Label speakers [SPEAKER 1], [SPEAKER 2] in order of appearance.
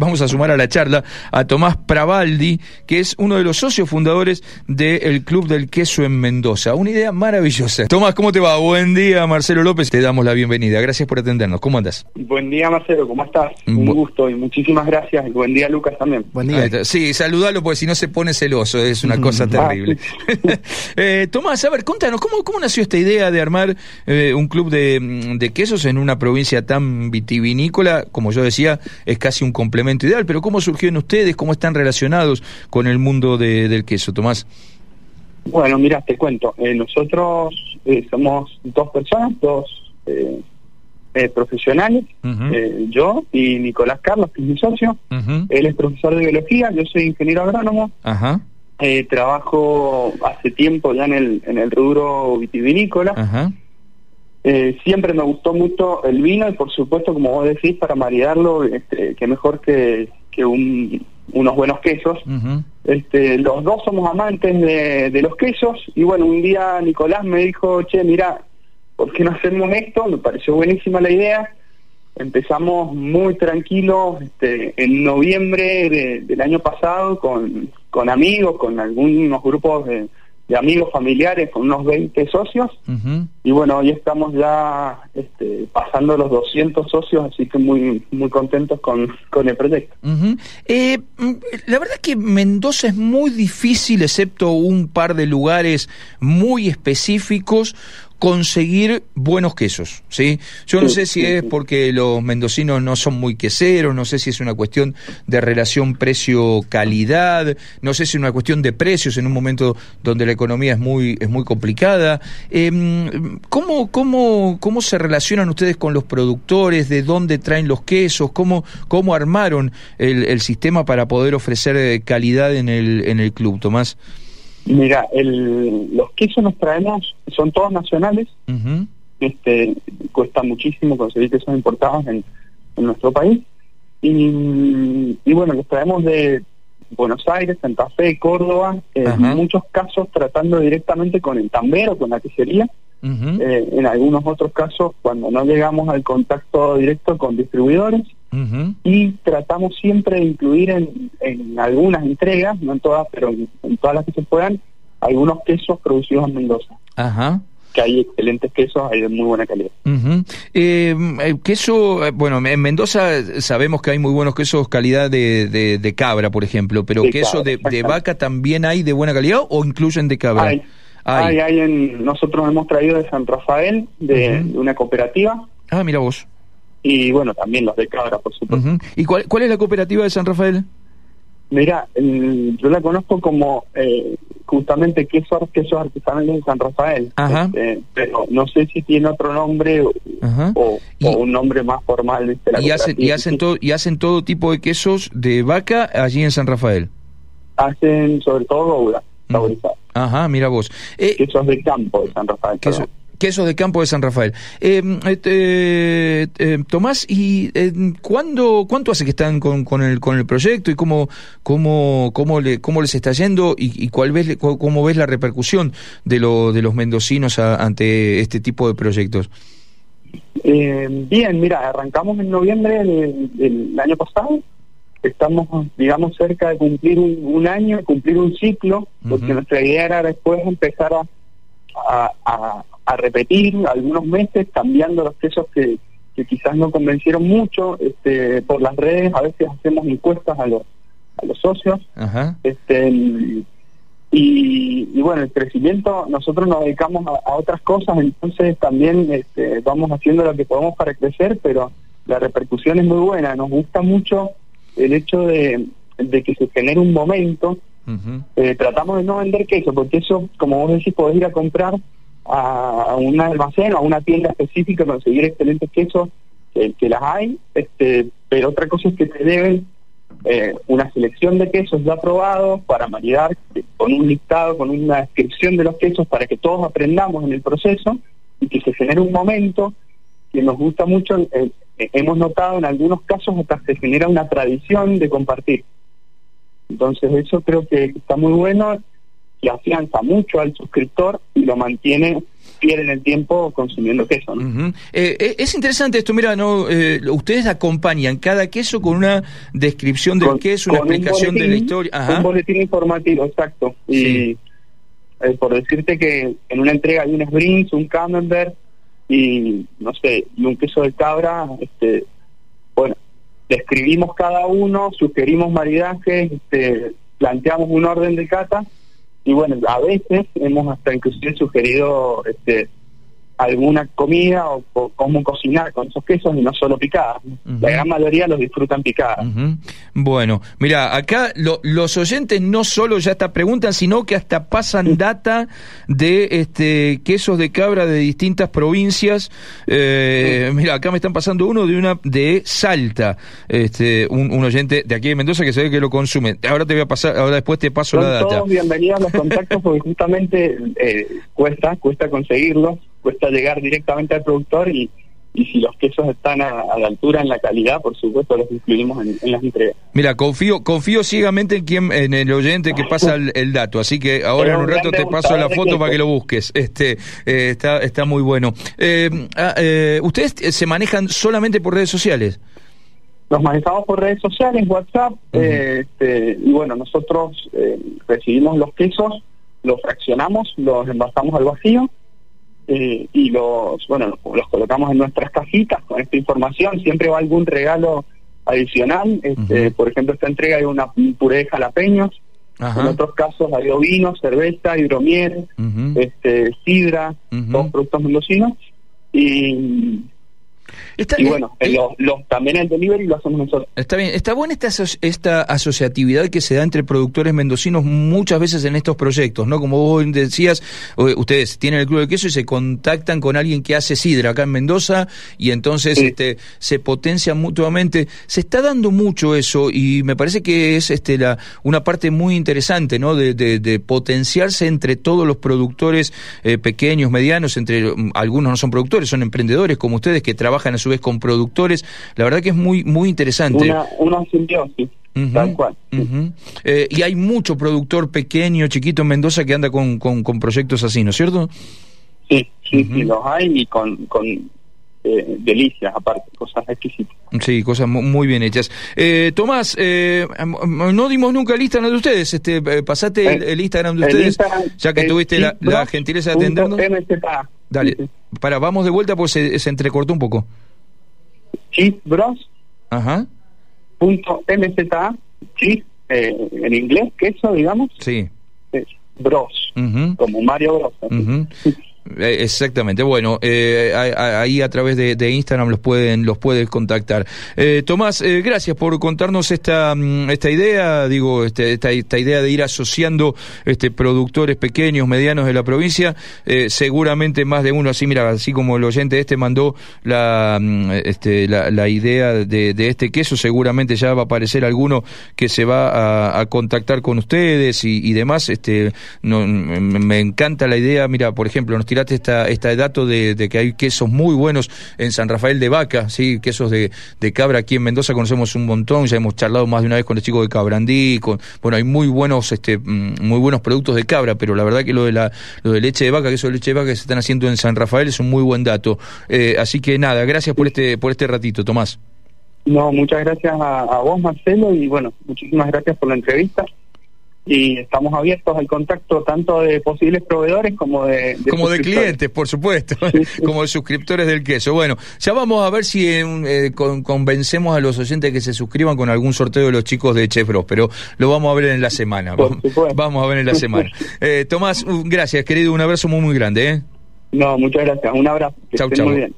[SPEAKER 1] Vamos a sumar a la charla a Tomás Pravaldi, que es uno de los socios fundadores del Club del Queso en Mendoza. Una idea maravillosa. Tomás, ¿cómo te va? Buen día, Marcelo López. Te damos la bienvenida. Gracias por atendernos. ¿Cómo andas?
[SPEAKER 2] Buen día, Marcelo. ¿Cómo estás? Un gusto y muchísimas gracias. Y buen día, Lucas, también.
[SPEAKER 1] Buen día. Sí, saludalo porque si no se pone celoso. Es una cosa ah, terrible. eh, Tomás, a ver, contanos, ¿cómo, cómo nació esta idea de armar eh, un club de, de quesos en una provincia tan vitivinícola? Como yo decía, es casi un complemento ideal, pero ¿cómo surgió en ustedes? ¿Cómo están relacionados con el mundo del queso, Tomás?
[SPEAKER 2] Bueno, mira, te cuento. Eh, nosotros eh, somos dos personas, dos eh, profesionales, yo y Nicolás Carlos, que es mi socio. Él es profesor de biología, yo soy ingeniero agrónomo. trabajo hace tiempo ya en el, en el rubro vitivinícola. Eh, siempre me gustó mucho el vino y por supuesto, como vos decís, para maridarlo, este, que mejor que, que un, unos buenos quesos. este, los dos somos amantes de, de, los quesos y bueno, un día Nicolás me dijo, che, mira, ¿por qué no hacemos esto? Me pareció buenísima la idea. Empezamos muy tranquilos este, en noviembre del año pasado con, con amigos, con algunos grupos de de amigos familiares con unos 20 socios. Y bueno hoy estamos ya este, pasando los 200 socios así que muy muy contentos con, con el proyecto.
[SPEAKER 1] Eh, mm, la verdad es que Mendoza es muy difícil excepto un par de lugares muy específicos conseguir buenos quesos, ¿sí? Yo no sé si es porque los mendocinos no son muy queseros, no sé si es una cuestión de relación precio-calidad, no sé si es una cuestión de precios en un momento donde la economía es muy, es muy complicada. Eh, ¿cómo, cómo, ¿Cómo se relacionan ustedes con los productores? ¿De dónde traen los quesos? ¿Cómo, cómo armaron el, el sistema para poder ofrecer eh, calidad en el, en el club, Tomás?
[SPEAKER 2] Mira, el, los quesos nos traemos, son todos nacionales. este Cuesta muchísimo conseguir quesos importados en, en nuestro país. Y, y, bueno, los traemos de Buenos Aires, Santa Fe, Córdoba, en muchos casos tratando directamente con el tambero, con la quesería. Eh, en algunos otros casos, cuando no llegamos al contacto directo con distribuidores, y tratamos siempre de incluir en, en, algunas entregas, no en todas, pero en, todas las que se puedan, algunos quesos producidos en Mendoza. Ajá que hay excelentes quesos, hay de muy buena calidad.
[SPEAKER 1] Eh, queso, bueno, en Mendoza sabemos que hay muy buenos quesos calidad de, de, cabra, por ejemplo, pero queso de, vaca también hay de buena calidad o incluyen de cabra.
[SPEAKER 2] Hay, hay, hay, en, nosotros hemos traído de San Rafael, de, de una cooperativa.
[SPEAKER 1] Ah, mira vos
[SPEAKER 2] y bueno, también los de cabra, por supuesto.
[SPEAKER 1] ¿Y cuál, cuál es la cooperativa de San Rafael?
[SPEAKER 2] Mira, yo la conozco como eh, justamente quesos, quesos artesanales de San Rafael, este, pero no sé si tiene otro nombre o, un nombre más formal.
[SPEAKER 1] y, hacen, y, hacen todo, ¿Y hacen todo tipo de quesos de vaca allí en San Rafael?
[SPEAKER 2] Hacen sobre todo gouda,
[SPEAKER 1] Ajá, mira vos.
[SPEAKER 2] Eh, quesos de campo de San Rafael.
[SPEAKER 1] Quesos de campo de San Rafael. Eh, eh, eh, Tomás, ¿y ¿cuándo, cuánto hace que están con, con, el, con el proyecto y cómo, cómo, cómo, le, cómo les está yendo y, cuál ves, cómo ves la repercusión de, lo, de los mendocinos ante este tipo de proyectos?
[SPEAKER 2] bien, mira, arrancamos en noviembre del, año pasado. Estamos, digamos, cerca de cumplir un, año, cumplir un ciclo, porque nuestra idea era después empezar a, a a repetir algunos meses, cambiando los quesos que, que quizás no convencieron mucho. Este, por las redes a veces hacemos encuestas a los, a los socios. Este, y, bueno, el crecimiento, nosotros nos dedicamos a, otras cosas, entonces también este, vamos haciendo lo que podemos para crecer, pero la repercusión es muy buena. Nos gusta mucho el hecho de, de que se genere un momento. Eh, tratamos de no vender queso, porque eso, como vos decís, podés ir a comprar a, un almacén o a una tienda específica conseguir excelentes quesos que, las hay, este, pero otra cosa es que te deben eh, una selección de quesos ya probados para maridar con un listado, con una descripción de los quesos para que todos aprendamos en el proceso y que se genere un momento que nos gusta mucho. Eh, hemos notado en algunos casos hasta se genera una tradición de compartir. Entonces eso creo que está muy bueno y afianza mucho al suscriptor y lo mantiene difieren el tiempo consumiendo queso.
[SPEAKER 1] es interesante esto, mira, no ustedes acompañan cada queso con una descripción del queso, una explicación de la historia.
[SPEAKER 2] Un boletín informativo, exacto. Y por decirte que en una entrega hay un Springs, un Camembert y, no sé, y un queso de cabra, este bueno, describimos cada uno, sugerimos maridajes, este, planteamos un orden de cata y bueno, a veces hemos hasta inclusive sugerido este, alguna comida o, cómo cocinar con esos quesos y no solo picadas. La gran mayoría los disfrutan picadas.
[SPEAKER 1] Bueno, mira, acá los oyentes no solo ya hasta preguntan, sino que hasta pasan data de este quesos de cabra de distintas provincias. Eh, mira, acá me están pasando uno de una de Salta, este un, oyente de aquí de Mendoza que se ve que lo consume. Ahora te voy a pasar, ahora después te paso la data.
[SPEAKER 2] Todos bienvenidos a los contactos porque justamente eh, cuesta, cuesta conseguirlos cuesta llegar directamente al productor y, y si los quesos están a, la altura en la calidad, por supuesto los incluimos en, las entregas.
[SPEAKER 1] Mira, confío confío ciegamente en quien en el oyente que pasa el, dato, así que ahora en un rato te paso la foto para que lo busques. Este eh, está está muy bueno. Eh, ah, eh, ¿Ustedes se manejan solamente por redes sociales?
[SPEAKER 2] Nos manejamos por redes sociales, WhatsApp, este, y bueno, nosotros recibimos los quesos, los fraccionamos, los envasamos al vacío eh, y los, bueno, los colocamos en nuestras cajitas con esta información. Siempre va algún regalo adicional. Este, Por ejemplo, esta entrega hay una puré de jalapeños. En otros casos hay vino, cerveza, hidromiel, este, sidra, todos productos mendocinos. Y y bueno, también el delivery lo hacemos nosotros.
[SPEAKER 1] Está bien, está buena esta, esta asociatividad que se da entre productores mendocinos muchas veces en estos proyectos, ¿no? Como vos decías, ustedes tienen el club de queso y se contactan con alguien que hace sidra acá en Mendoza y entonces este, se potencian mutuamente. Se está dando mucho eso y me parece que es este, la, una parte muy interesante, ¿no? De, de, potenciarse entre todos los productores eh, pequeños, medianos, entre mm, algunos no son productores, son emprendedores como ustedes que trabajan a su vez con productores. La verdad que es muy, muy interesante.
[SPEAKER 2] Una, una simbiosis. tal cual.
[SPEAKER 1] Eh, y hay mucho productor pequeño, chiquito en Mendoza que anda con, con, proyectos así, ¿no es cierto?
[SPEAKER 2] Sí, sí, sí, los hay y con, con eh, delicias aparte, cosas exquisitas.
[SPEAKER 1] Sí, cosas muy bien hechas. Eh, Tomás, eh, no dimos nunca el Instagram de ustedes, este, pasate el, Instagram de ustedes, ya que tuviste la, gentileza de atendernos. Dale, para, vamos de vuelta porque se, se entrecortó un poco.
[SPEAKER 2] Chip Bros. Ajá. Punto MZA, chip, eh, en inglés, queso, digamos.
[SPEAKER 1] Sí.
[SPEAKER 2] Es Bros, como Mario Bros.
[SPEAKER 1] Eh, exactamente, bueno, eh, ahí a través de, Instagram los pueden los puedes contactar. Eh, Tomás, gracias por contarnos esta mm, esta idea, digo, este, esta, esta idea de ir asociando este productores pequeños, medianos de la provincia. seguramente más de uno, así mira, así como el oyente este mandó la mm, este, la, idea de, este queso, seguramente ya va a aparecer alguno que se va a, contactar con ustedes y, demás. Este, no, me encanta la idea, mira, por ejemplo, nos esta, esta dato de, que hay quesos muy buenos en San Rafael de Vaca, sí, quesos de, cabra aquí en Mendoza conocemos un montón, ya hemos charlado más de una vez con el chico de Cabrandí, con, bueno, hay muy buenos, este, mm, muy buenos productos de cabra, pero la verdad que lo de la, lo de leche de vaca, queso de leche de vaca que se están haciendo en San Rafael es un muy buen dato. Eh, así que nada, gracias por este, por este ratito, Tomás.
[SPEAKER 2] No, muchas gracias a vos, Marcelo, y bueno, muchísimas gracias por la entrevista y estamos abiertos al contacto tanto de posibles proveedores como de,
[SPEAKER 1] como de clientes por supuesto como de suscriptores del queso. Bueno ya vamos a ver si eh, convencemos a los oyentes que se suscriban con algún sorteo de los chicos de Chef pero lo vamos a ver en la semana vamos a ver en la semana. Eh, Tomás gracias querido un abrazo muy muy grande ¿eh?
[SPEAKER 2] no muchas gracias un abrazo
[SPEAKER 1] chau, chau. muy bien